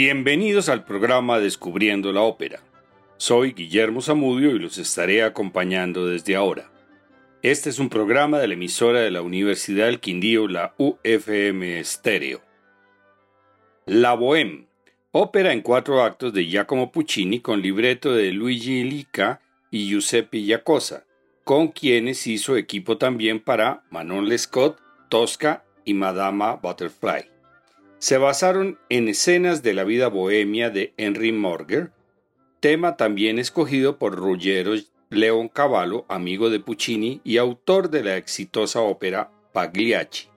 Bienvenidos al programa Descubriendo la Ópera. Soy Guillermo Zamudio y los estaré acompañando desde ahora. Este es un programa de la emisora de la Universidad del Quindío, la UFM Stereo. La Bohème, ópera en cuatro actos de Giacomo Puccini con libreto de Luigi Lica y Giuseppe Giacosa, con quienes hizo equipo también para Manon Lescaut, Tosca y Madama Butterfly se basaron en escenas de la vida bohemia de Henry Morger, tema también escogido por Ruggero Leon Cavallo, amigo de Puccini y autor de la exitosa ópera Pagliacci.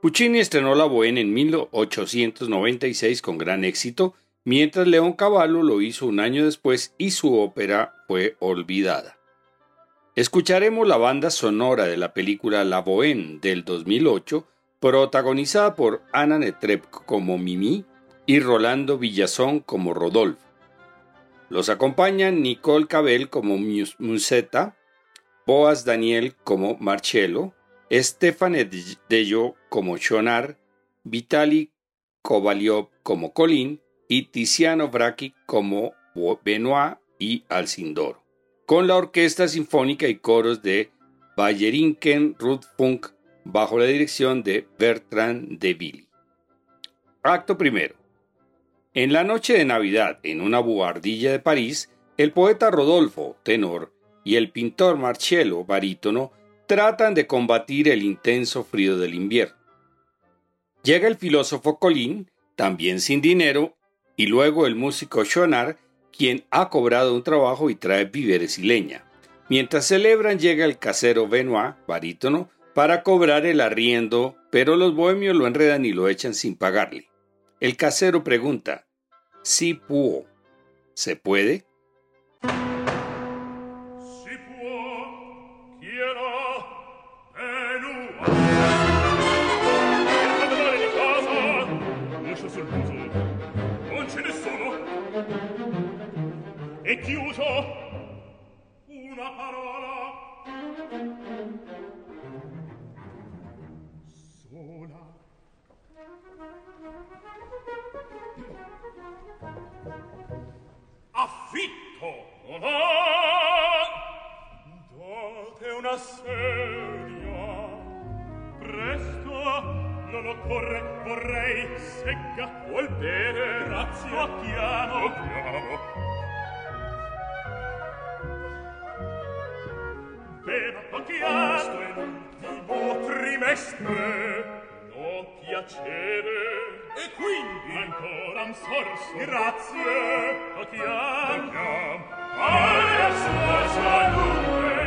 Puccini estrenó la Bohème en 1896 con gran éxito, mientras León Cavallo lo hizo un año después y su ópera fue olvidada. Escucharemos la banda sonora de la película La Bohème del 2008 protagonizada por Ana Netrebko como Mimi y Rolando Villazón como Rodolfo. Los acompañan Nicole Cabel como Musetta, Boas Daniel como Marcello, Stefane Dello como Chonar, Vitali Kovaliov como Colín y Tiziano Bracchi como Benoit y Alcindoro, con la Orquesta Sinfónica y coros de Bayerinken, Ruth Funk, bajo la dirección de Bertrand de Billy. Acto primero. En la noche de Navidad, en una buhardilla de París, el poeta Rodolfo, tenor, y el pintor Marcello, barítono, tratan de combatir el intenso frío del invierno. Llega el filósofo Colín, también sin dinero, y luego el músico Chonard, quien ha cobrado un trabajo y trae víveres y leña. Mientras celebran llega el casero Benoit, barítono, para cobrar el arriendo, pero los bohemios lo enredan y lo echan sin pagarle. El casero pregunta, si può, ¿se puede? e chiuso Affitto non ha Date una sedia Presto non occorre, vorrei secca! vuol bene Grazie, lo piano! piano! chiamo Beva, lo chiamo Questo è l'ultimo trimestre può piacere e quindi? Ancora un sorso. Grazie. Tocchiam tocchiam alla sua salute.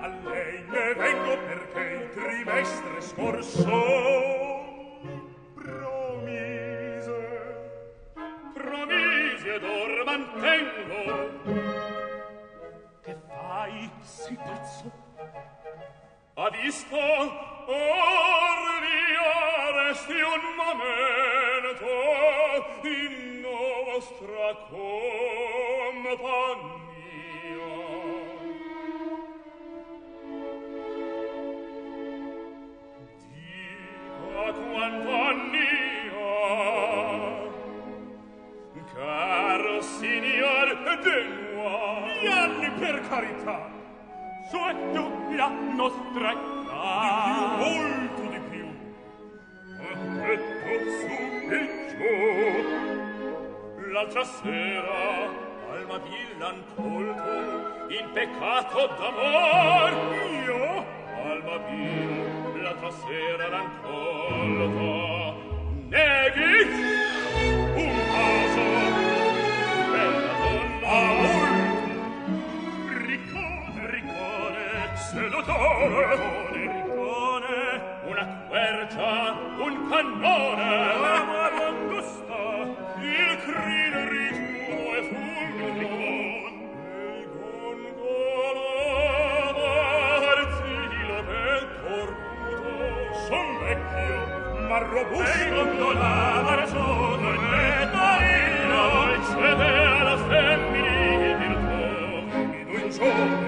A lei ne vengo perché il trimestre scorso promise promise ed or mantengo che fai sei pazzo ha visto orvi resti un momento in nostra compagnia. Dica quant'annia caro signor de noi gli anni per carità sotto la nostra età. Di più, molto di più. Eh, eh, Aspetto su peggio. L'altra sera, Alma Villan colto, in peccato d'amor, io, Alma Villan, l'altra sera l'han colto. Neghi! Pistole, una quercia, un cannone, la mangosta, il crino rigiuno e fulmine, il gongolo, arzilo del cornuto, vecchio, ma robusto, e gondolava ragione, e tarina, dolce della femminile virtù, in un giorno,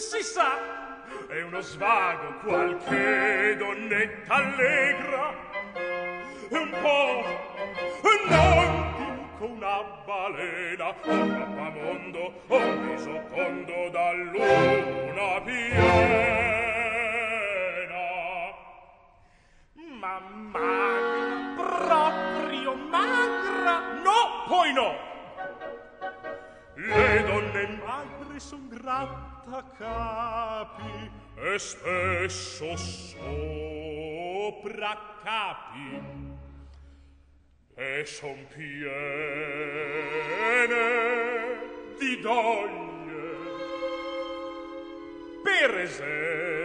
si sa, è uno svago qualche donnetta allegra, un po', non dico una balena, un mappamondo, un viso tondo da luna piena. Ma magra, proprio magra, no, poi no! Le donne magre son senza capi e spesso sopra capi. E son piene di doglie. Per esempio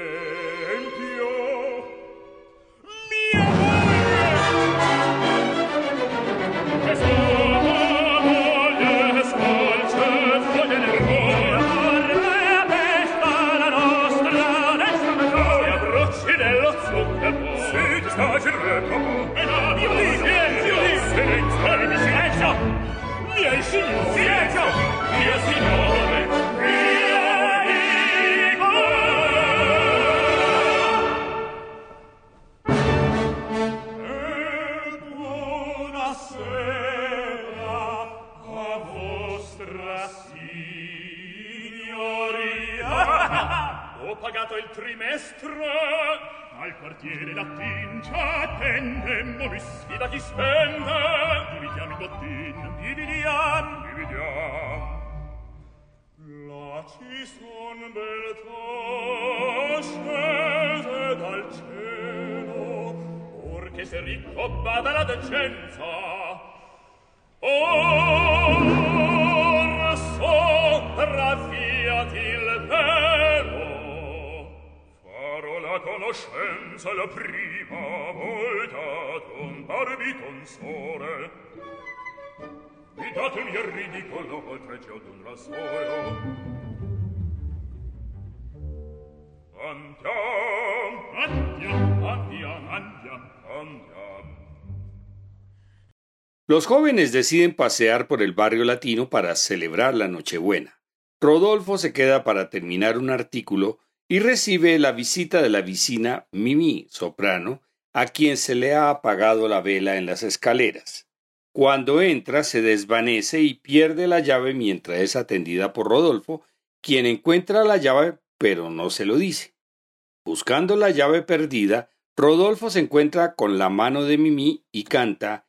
passato il trimestre al quartiere latin ci attendemmo mi sfida chi spende. Dividiamo i bottin dividiamo dividiamo. Là ci son beltà scese dal cielo or che se ricco bada la decenza. Or so trafiati il pezzo Los jóvenes deciden pasear por el barrio latino para celebrar la Nochebuena. Rodolfo se queda para terminar un artículo y recibe la visita de la vicina Mimi, soprano, a quien se le ha apagado la vela en las escaleras. Cuando entra se desvanece y pierde la llave mientras es atendida por Rodolfo, quien encuentra la llave pero no se lo dice. Buscando la llave perdida, Rodolfo se encuentra con la mano de Mimi y canta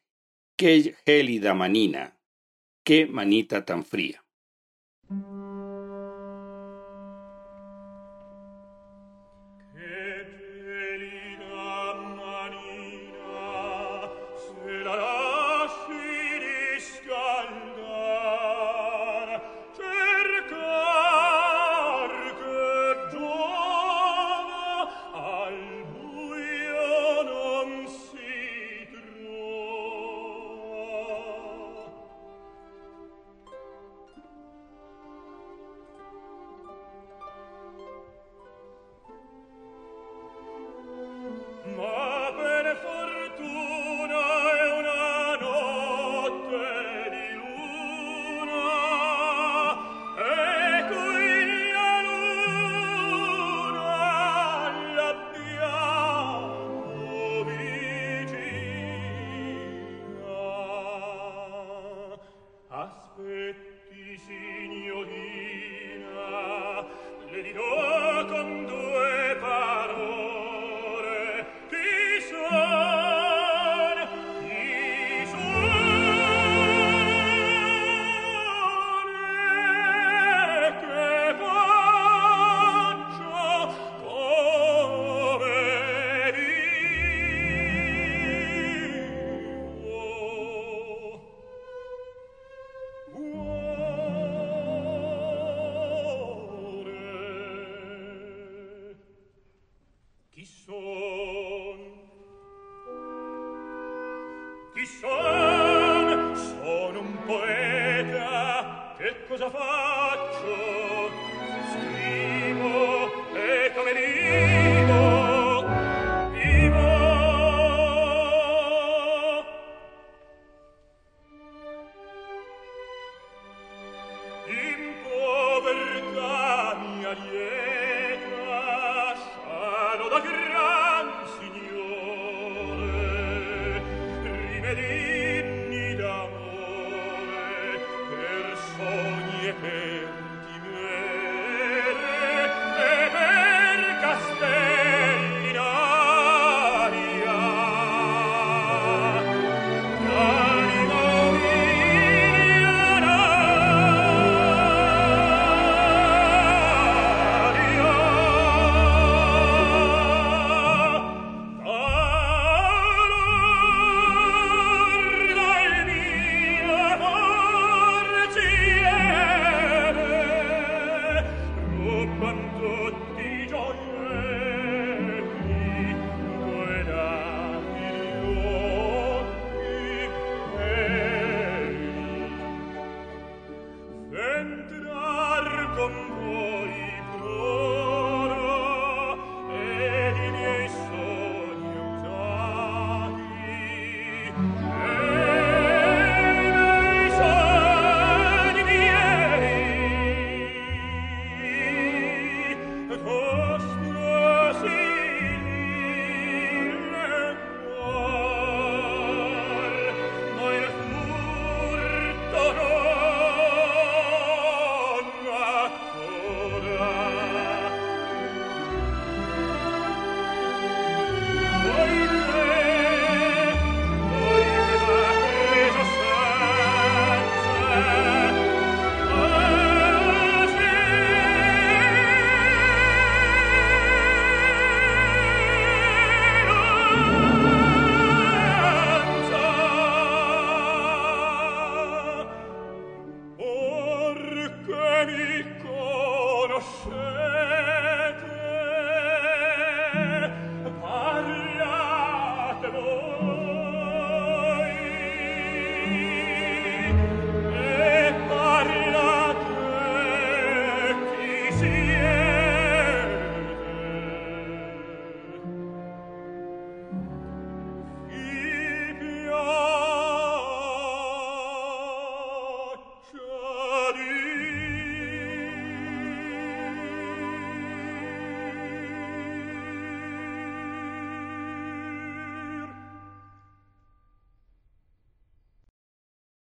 Qué gélida manina, qué manita tan fría.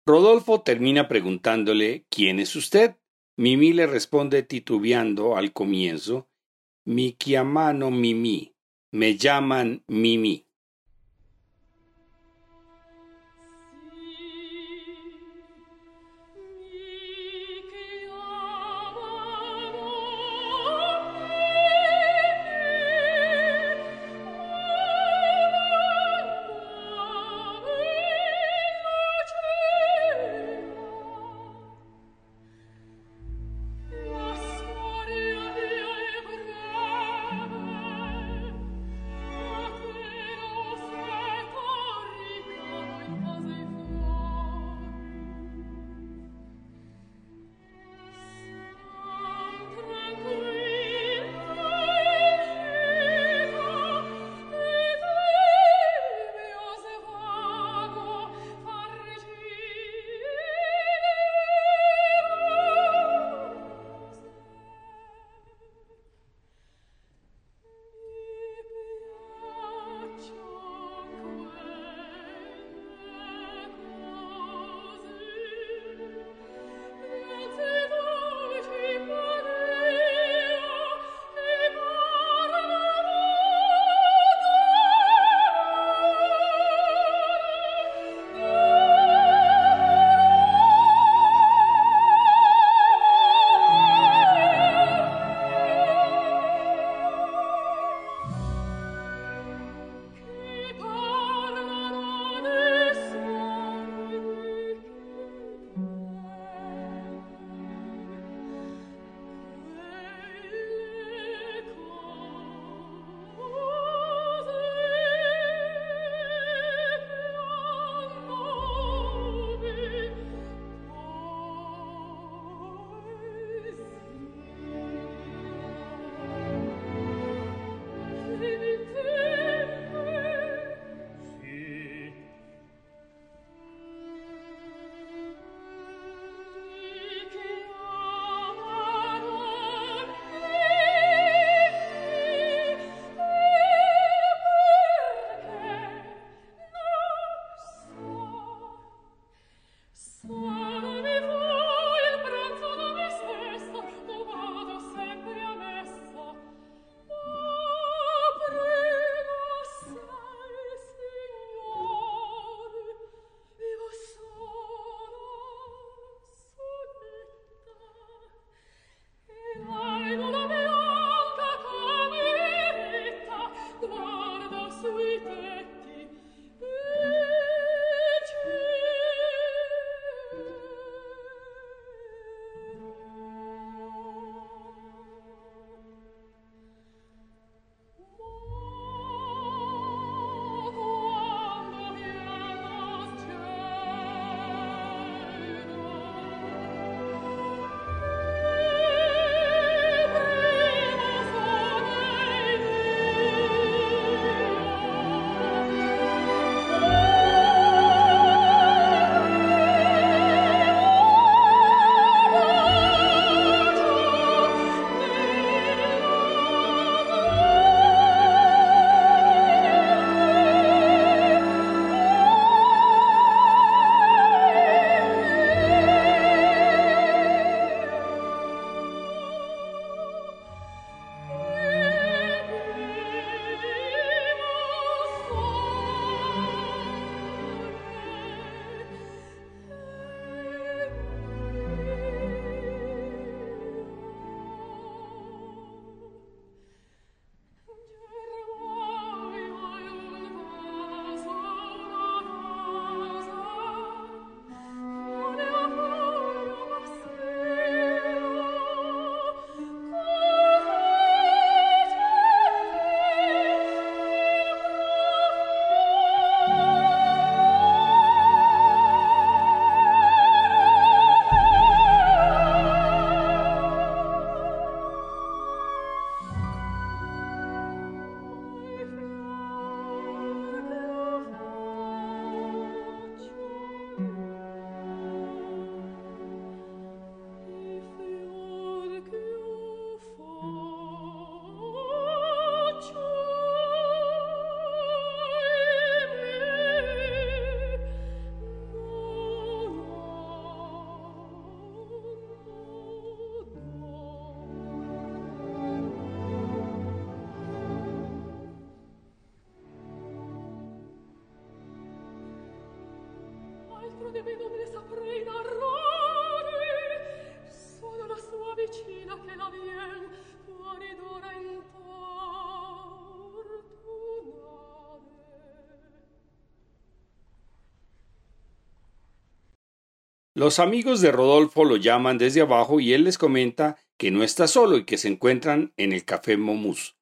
Rodolfo termina preguntándole ¿Quién es usted? Mimi le responde titubeando al comienzo Mi chiamano Mimi. Me llaman Mimi. Los amigos de Rodolfo lo llaman desde abajo y él les comenta que no está solo y que se encuentran en el café Momus.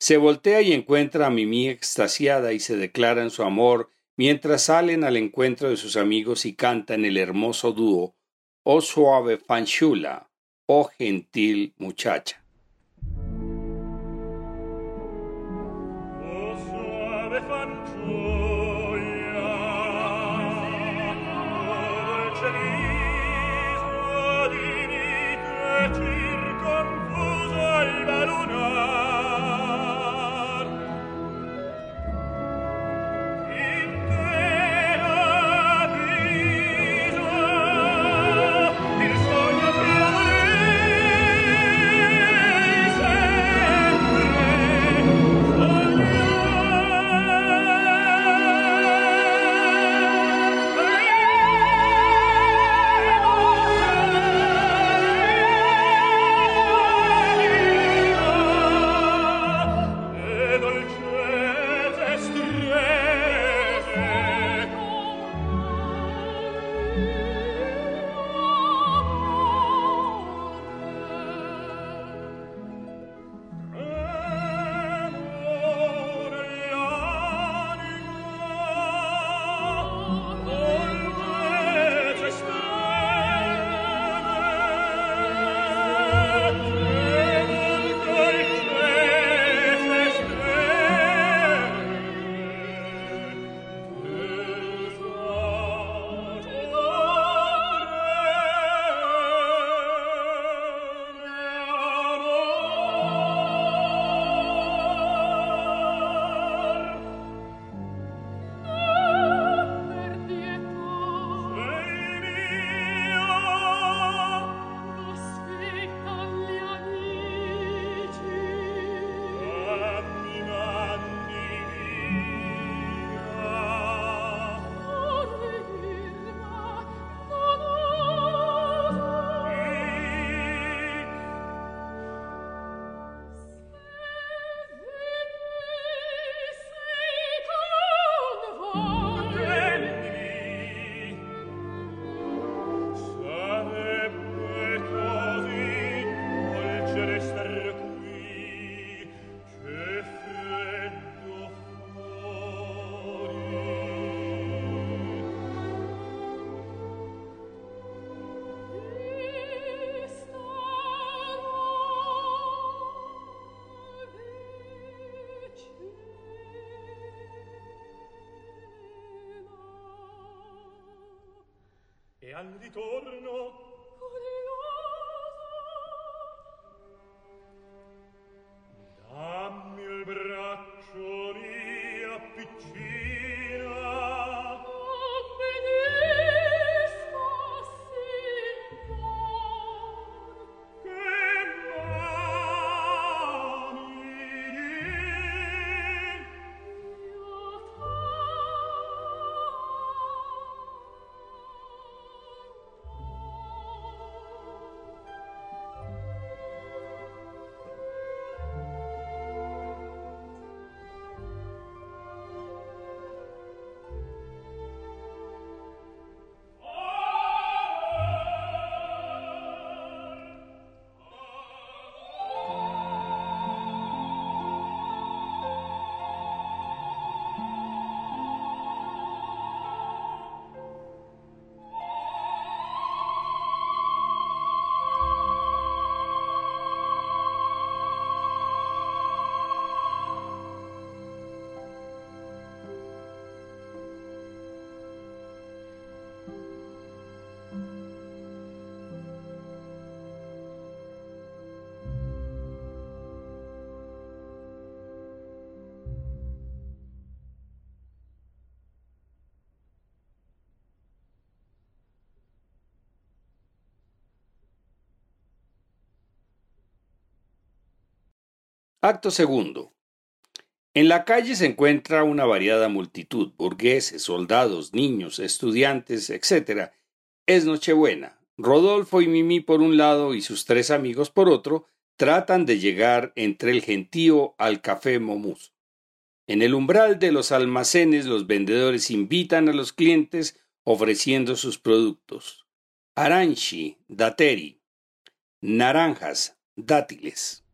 Se voltea y encuentra a Mimi extasiada y se declaran su amor mientras salen al encuentro de sus amigos y cantan el hermoso dúo Oh suave fanchula, oh gentil muchacha. al ritorno Acto segundo. En la calle se encuentra una variada multitud, burgueses, soldados, niños, estudiantes, etc. Es Nochebuena. Rodolfo y Mimi por un lado y sus tres amigos por otro tratan de llegar entre el gentío al café Momus. En el umbral de los almacenes los vendedores invitan a los clientes ofreciendo sus productos. aranchi, dateri, naranjas, dátiles.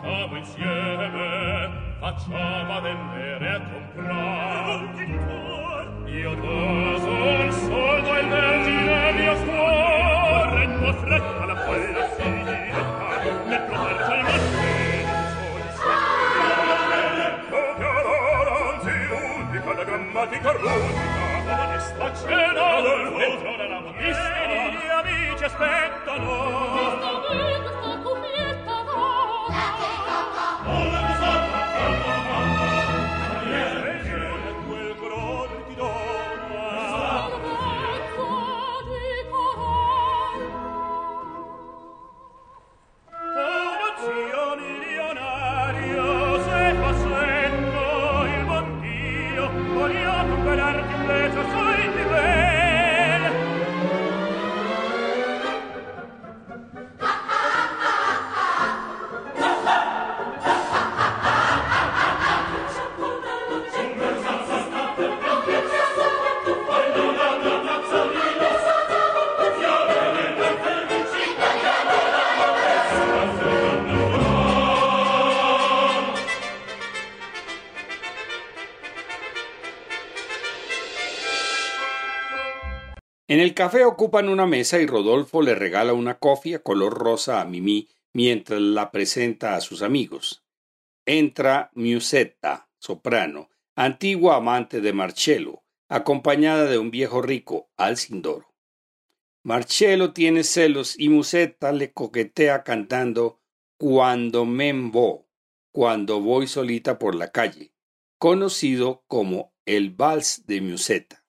facciamo insieme, facciamo a vendere a comprare. Io doso il soldo e vergine mio cuore, Renno fretta la folla si diretta, nel proverso il mattino. La grammatica rudica, onesta cena del volto della modista, gli amici aspettano. Questa vita sta completa, café ocupan una mesa y Rodolfo le regala una cofia color rosa a Mimi mientras la presenta a sus amigos. Entra Musetta, soprano, antigua amante de Marcello, acompañada de un viejo rico, Alcindoro. Marcello tiene celos y Musetta le coquetea cantando Cuando me vo, cuando voy solita por la calle, conocido como el vals de Musetta.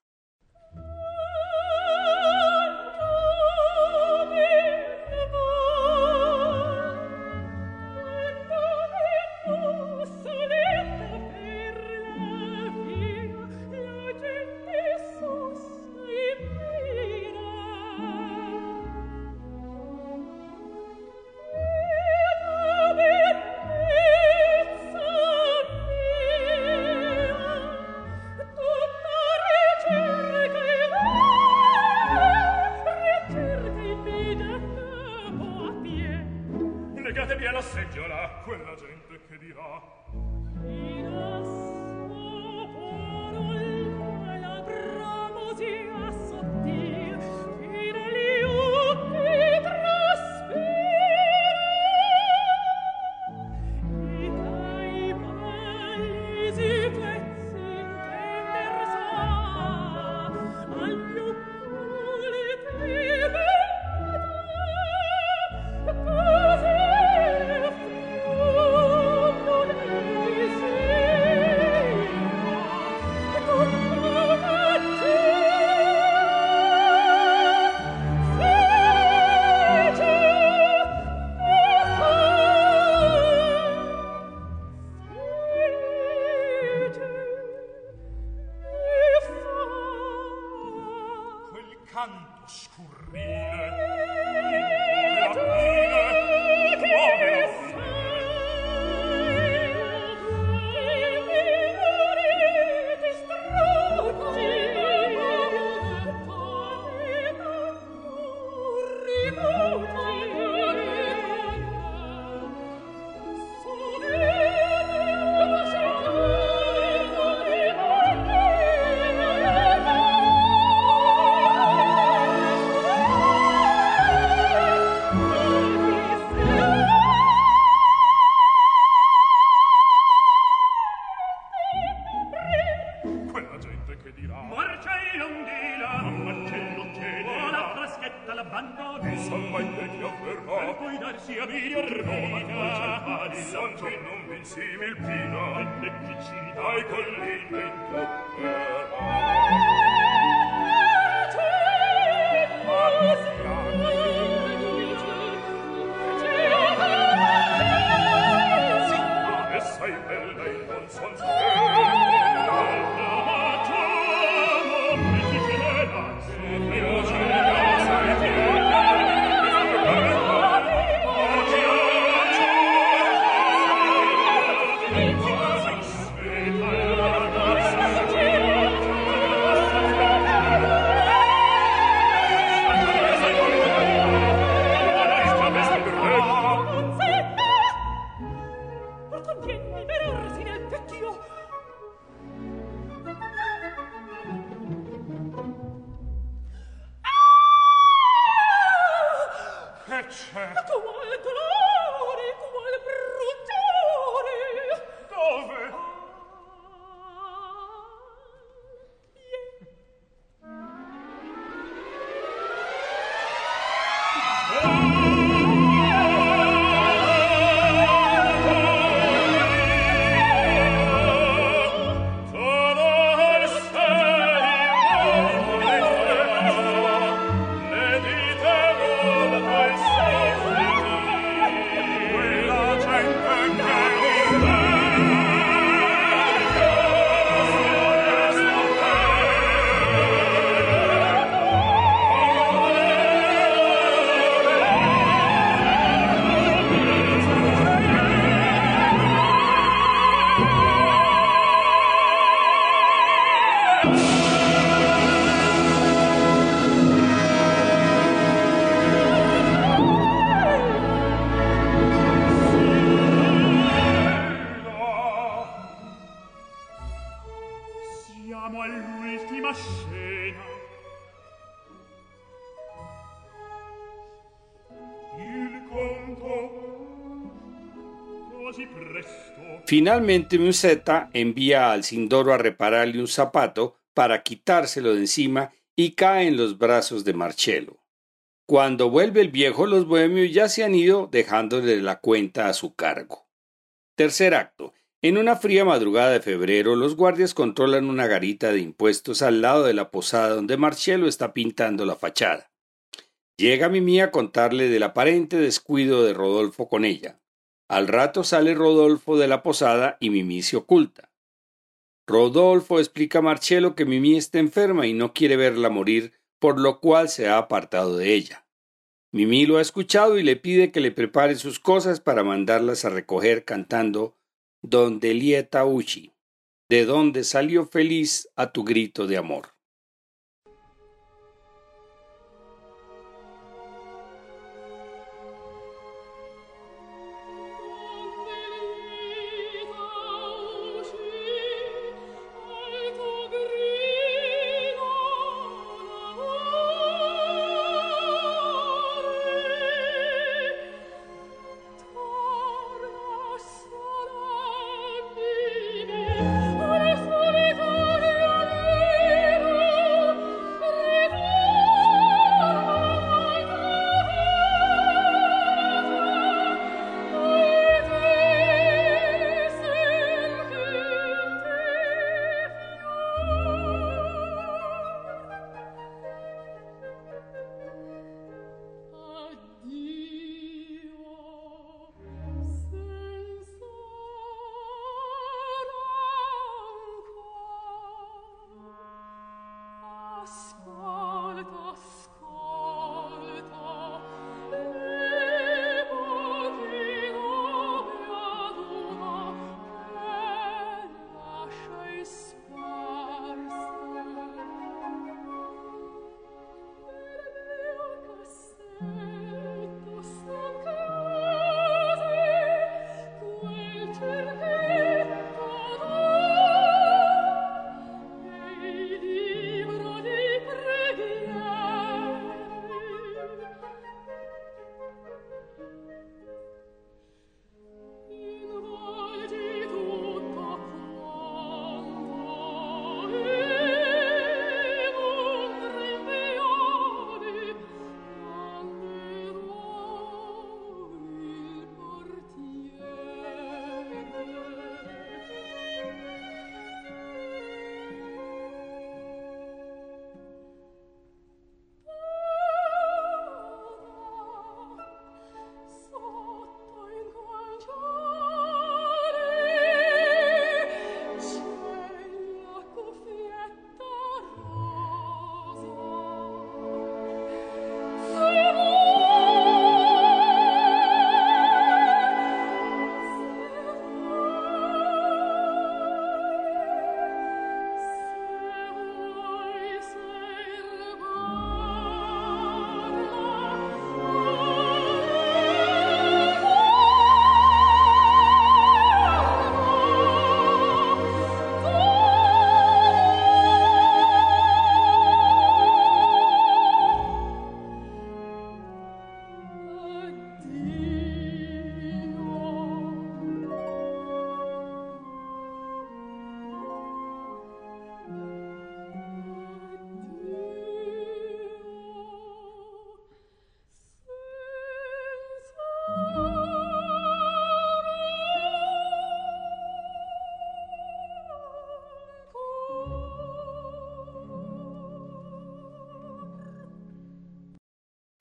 Finalmente Musetta envía al Sindoro a repararle un zapato para quitárselo de encima y cae en los brazos de Marcello. Cuando vuelve el viejo, los bohemios ya se han ido dejándole la cuenta a su cargo. Tercer acto. En una fría madrugada de febrero, los guardias controlan una garita de impuestos al lado de la posada donde Marcello está pintando la fachada. Llega Mimi a contarle del aparente descuido de Rodolfo con ella. Al rato sale Rodolfo de la posada y Mimi se oculta. Rodolfo explica a Marcello que Mimi está enferma y no quiere verla morir, por lo cual se ha apartado de ella. Mimi lo ha escuchado y le pide que le prepare sus cosas para mandarlas a recoger cantando Donde lieta Uchi, de donde salió feliz a tu grito de amor.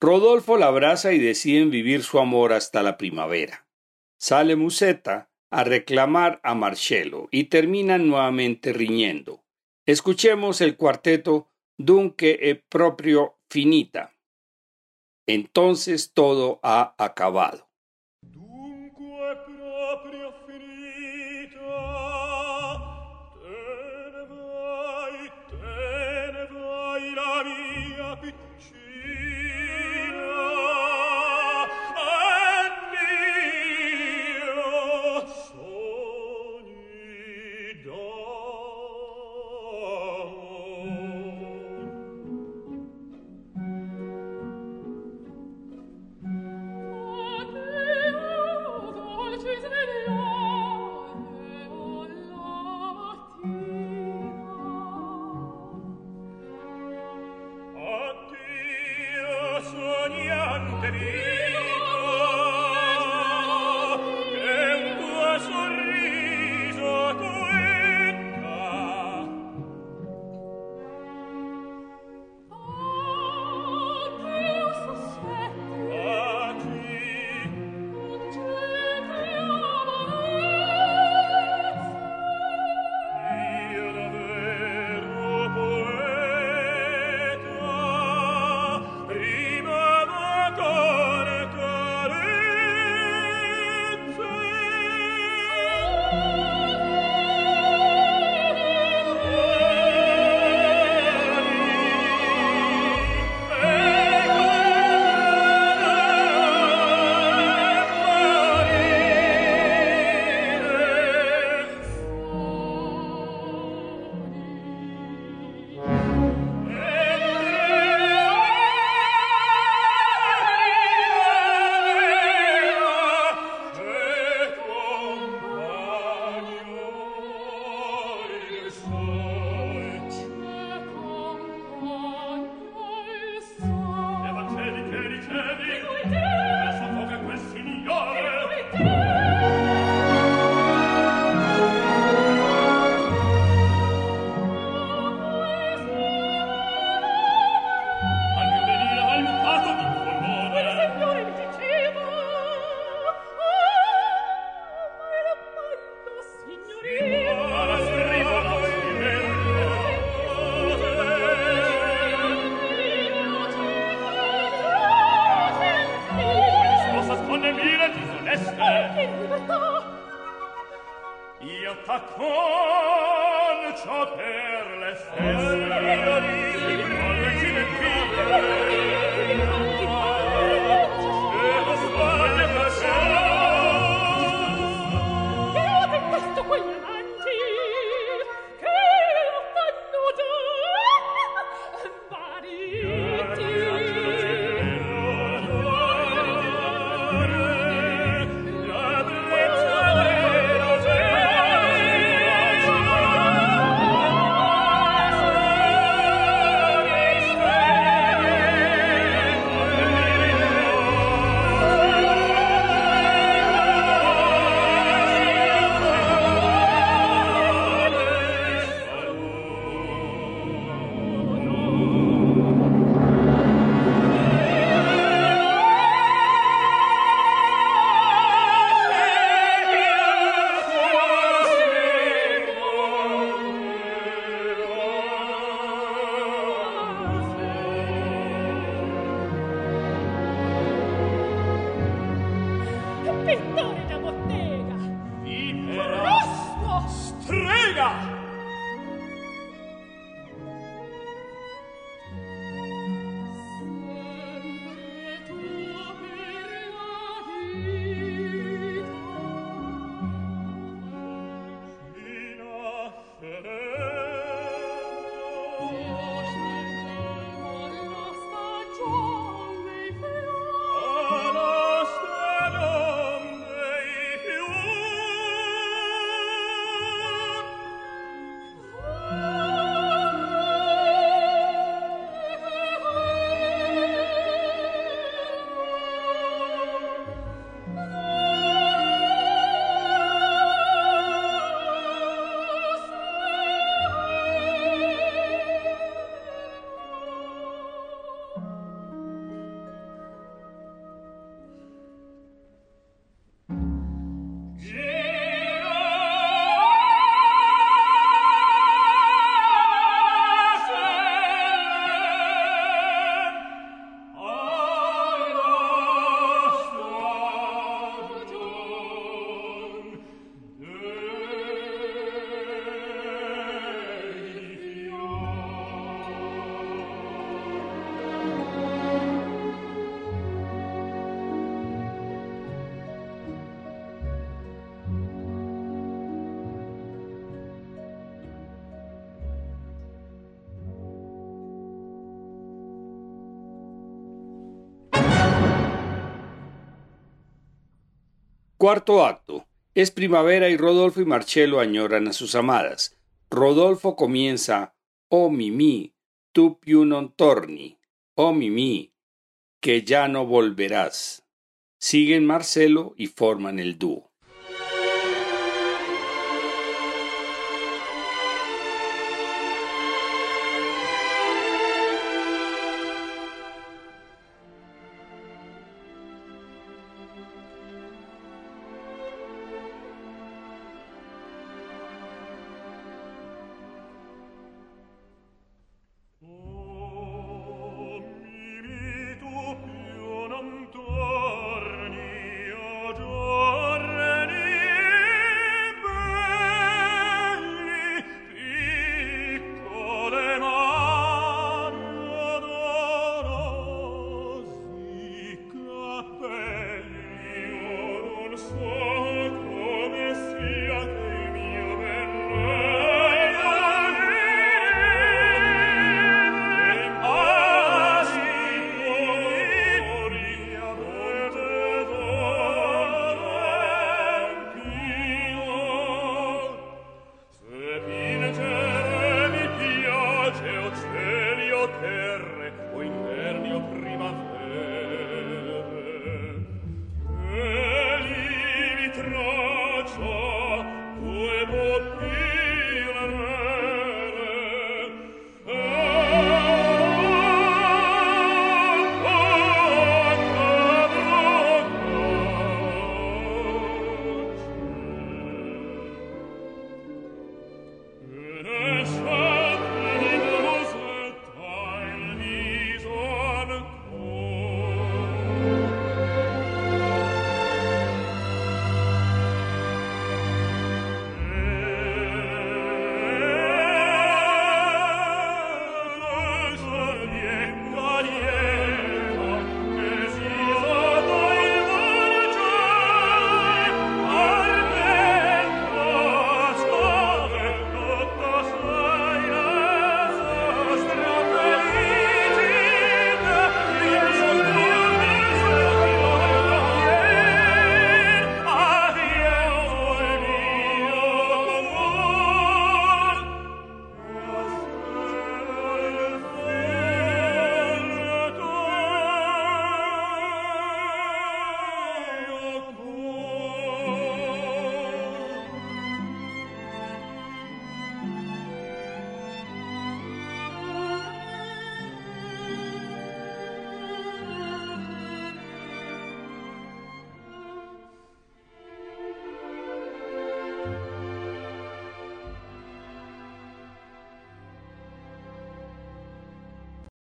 Rodolfo la abraza y deciden vivir su amor hasta la primavera. Sale Musetta a reclamar a Marcello y terminan nuevamente riñendo. Escuchemos el cuarteto Dunque e proprio finita. Entonces todo ha acabado. a cuore Cuarto acto. Es primavera y Rodolfo y Marcello añoran a sus amadas. Rodolfo comienza Oh Mimi, tu più non torni. Oh Mimi, que ya no volverás. Siguen Marcelo y forman el dúo.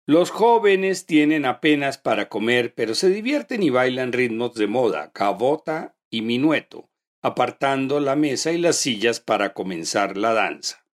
Los jóvenes tienen apenas para comer, pero se divierten y bailan ritmos de moda, cabota y minueto, apartando la mesa y las sillas para comenzar la danza.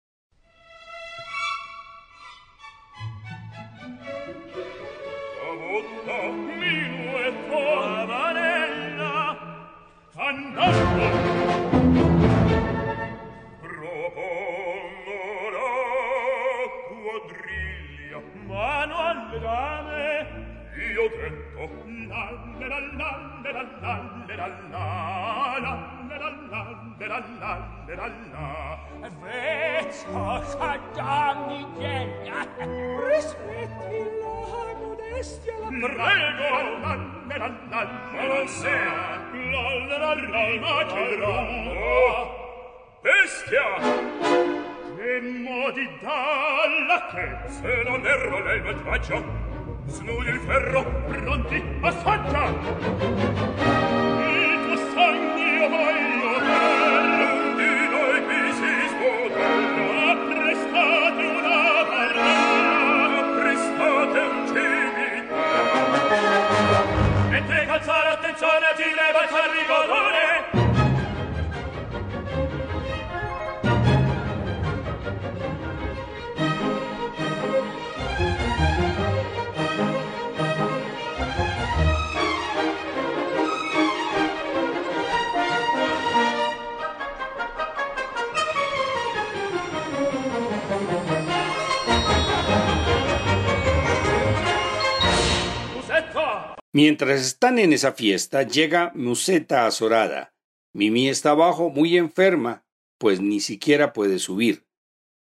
Mientras están en esa fiesta, llega Museta Azorada, Mimi está abajo muy enferma, pues ni siquiera puede subir.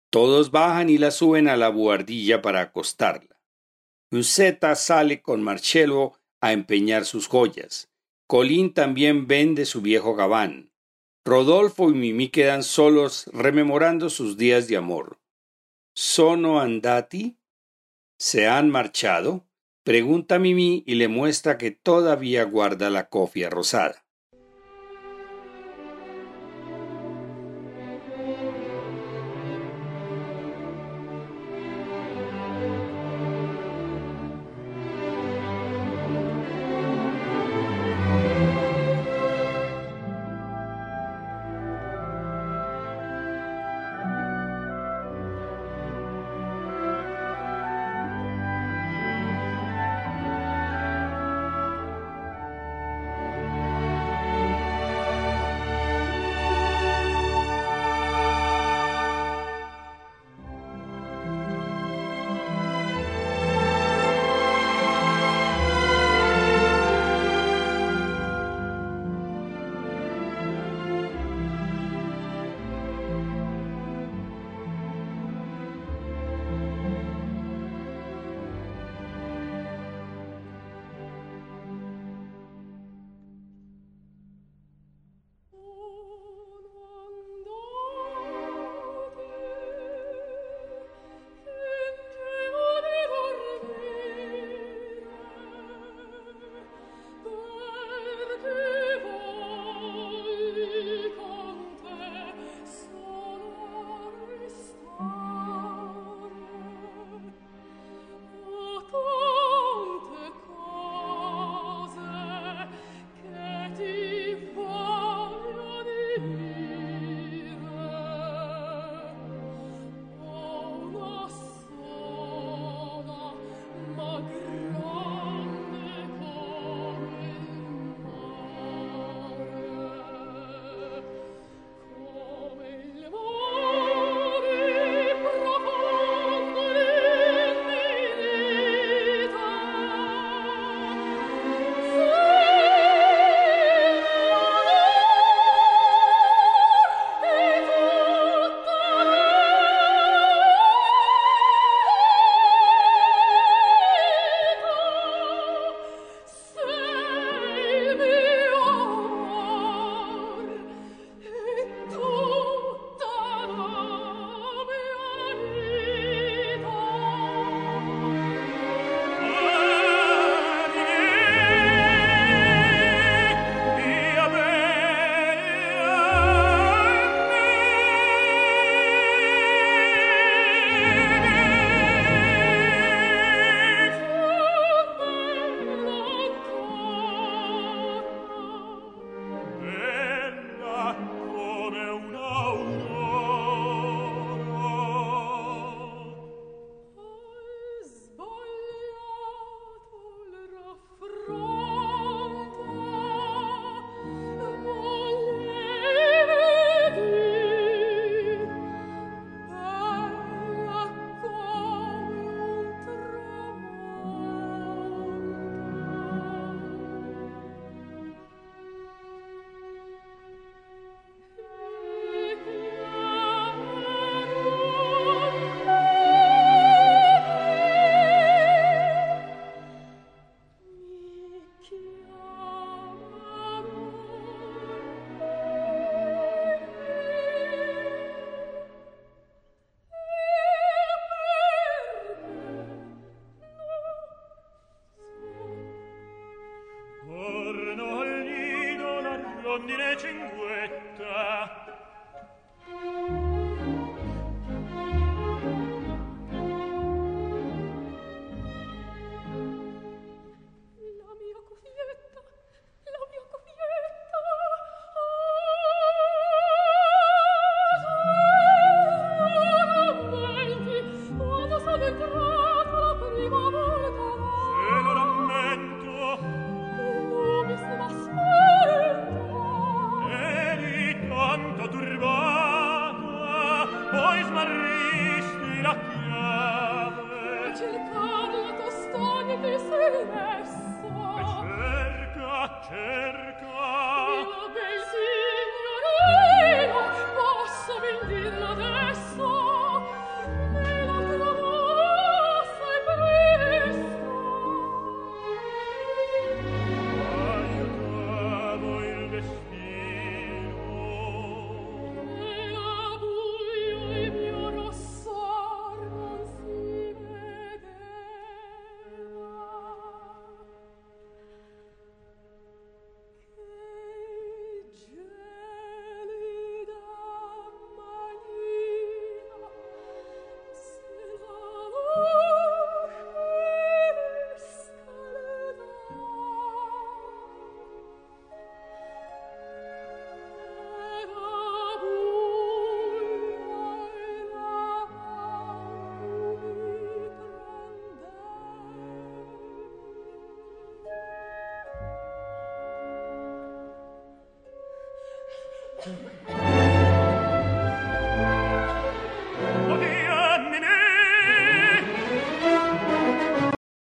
Todos bajan y la suben a la buhardilla para acostarla. Luceta sale con Marcello a empeñar sus joyas. Colín también vende su viejo gabán. Rodolfo y Mimi quedan solos rememorando sus días de amor. ¿Sono andati? ¿Se han marchado? Pregunta Mimi y le muestra que todavía guarda la cofia rosada.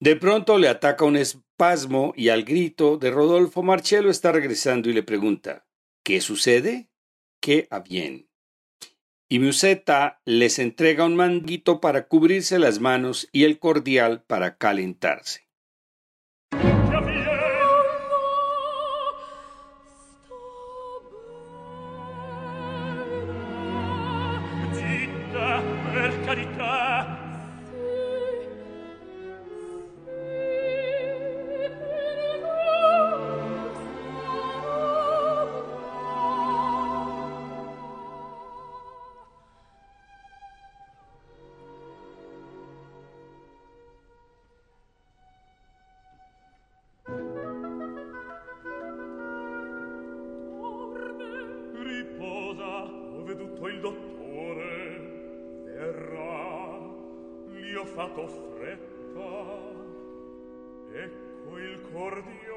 De pronto le ataca un espasmo y al grito de Rodolfo Marcello está regresando y le pregunta ¿Qué sucede? ¿Qué a bien? Y Musetta les entrega un manguito para cubrirse las manos y el cordial para calentarse. ecco il cor di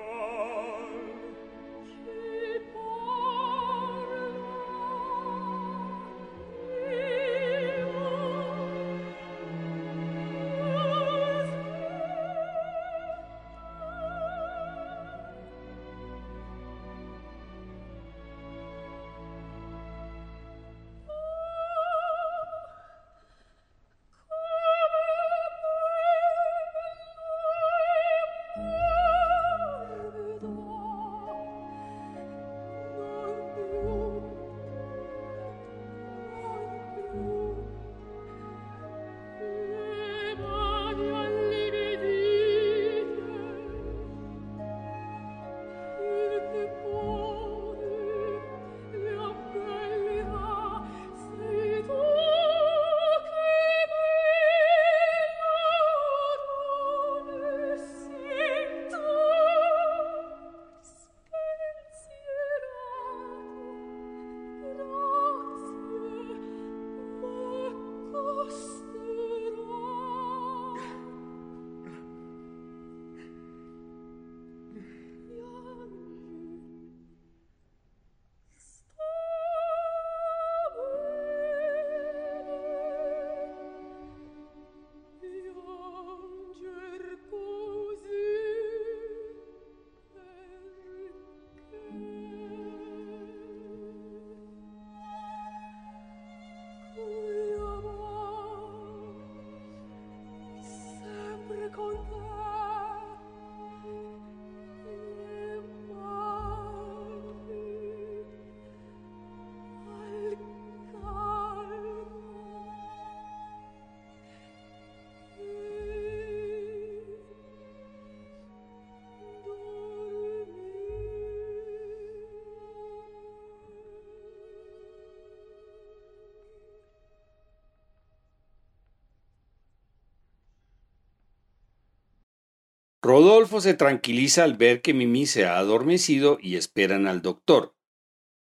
Rodolfo se tranquiliza al ver que Mimi se ha adormecido y esperan al doctor.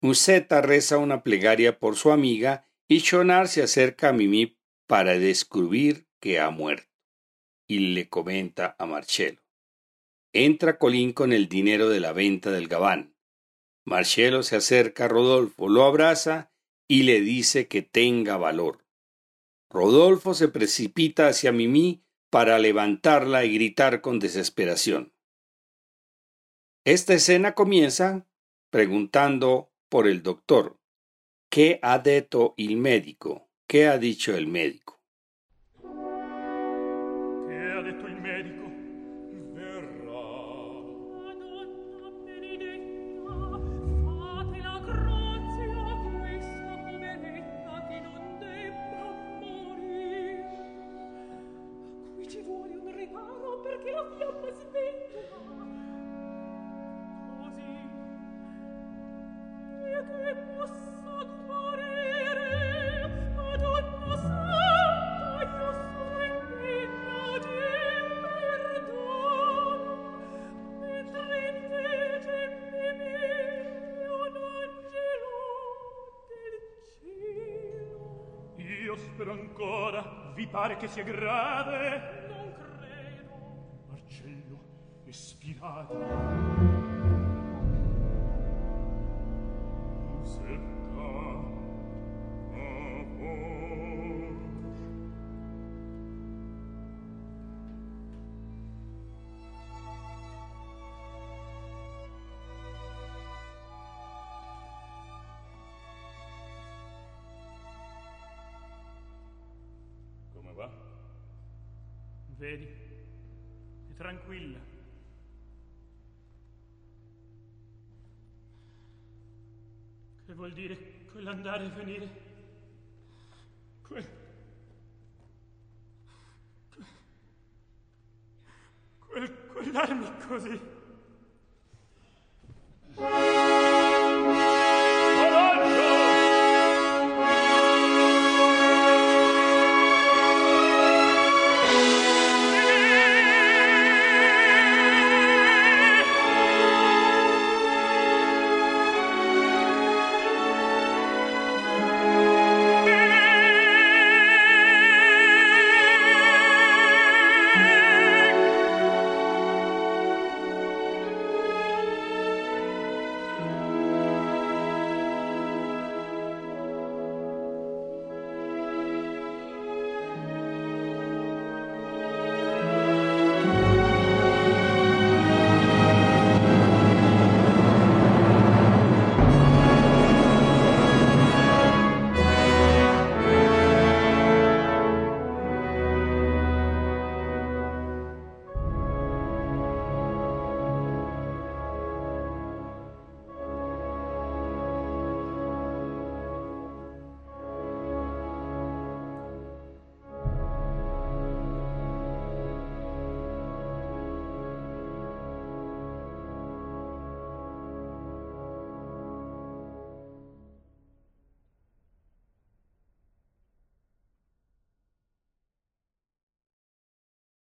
Musetta reza una plegaria por su amiga y Chonar se acerca a Mimi para descubrir que ha muerto. Y le comenta a Marcelo. Entra Colín con el dinero de la venta del gabán. Marcelo se acerca a Rodolfo, lo abraza y le dice que tenga valor. Rodolfo se precipita hacia Mimi para levantarla y gritar con desesperación. Esta escena comienza preguntando por el doctor. ¿Qué ha detto el médico? ¿Qué ha dicho el médico? grazie Vedi? È tranquilla. Che vuol dire quell'andare e venire? Quel... Quel... quell'armi così...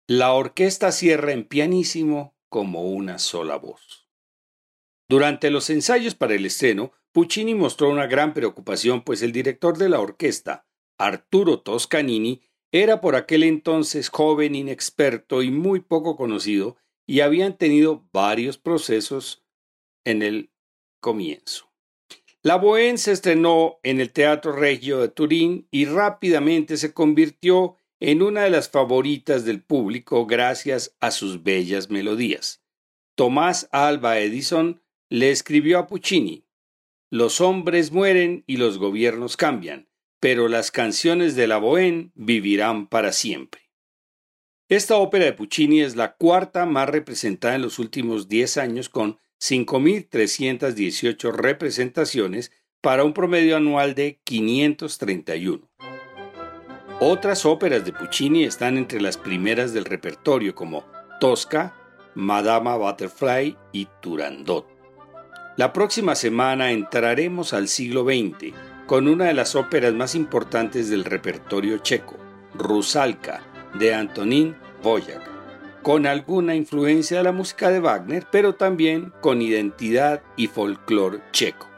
La orquesta cierra en pianísimo como una sola voz. Durante los ensayos para el estreno, Puccini mostró una gran preocupación, pues el director de la orquesta, Arturo Toscanini, era por aquel entonces joven, inexperto y muy poco conocido, y habían tenido varios procesos en el comienzo. La Bohème se estrenó en el Teatro Regio de Turín y rápidamente se convirtió en una de las favoritas del público gracias a sus bellas melodías. Tomás Alba Edison le escribió a Puccini, Los hombres mueren y los gobiernos cambian, pero las canciones de la Bohème vivirán para siempre. Esta ópera de Puccini es la cuarta más representada en los últimos 10 años con 5.318 representaciones para un promedio anual de 531. Otras óperas de Puccini están entre las primeras del repertorio como Tosca, Madama Butterfly y Turandot. La próxima semana entraremos al siglo XX con una de las óperas más importantes del repertorio checo, Rusalka, de Antonín Boyac, con alguna influencia de la música de Wagner, pero también con identidad y folclore checo.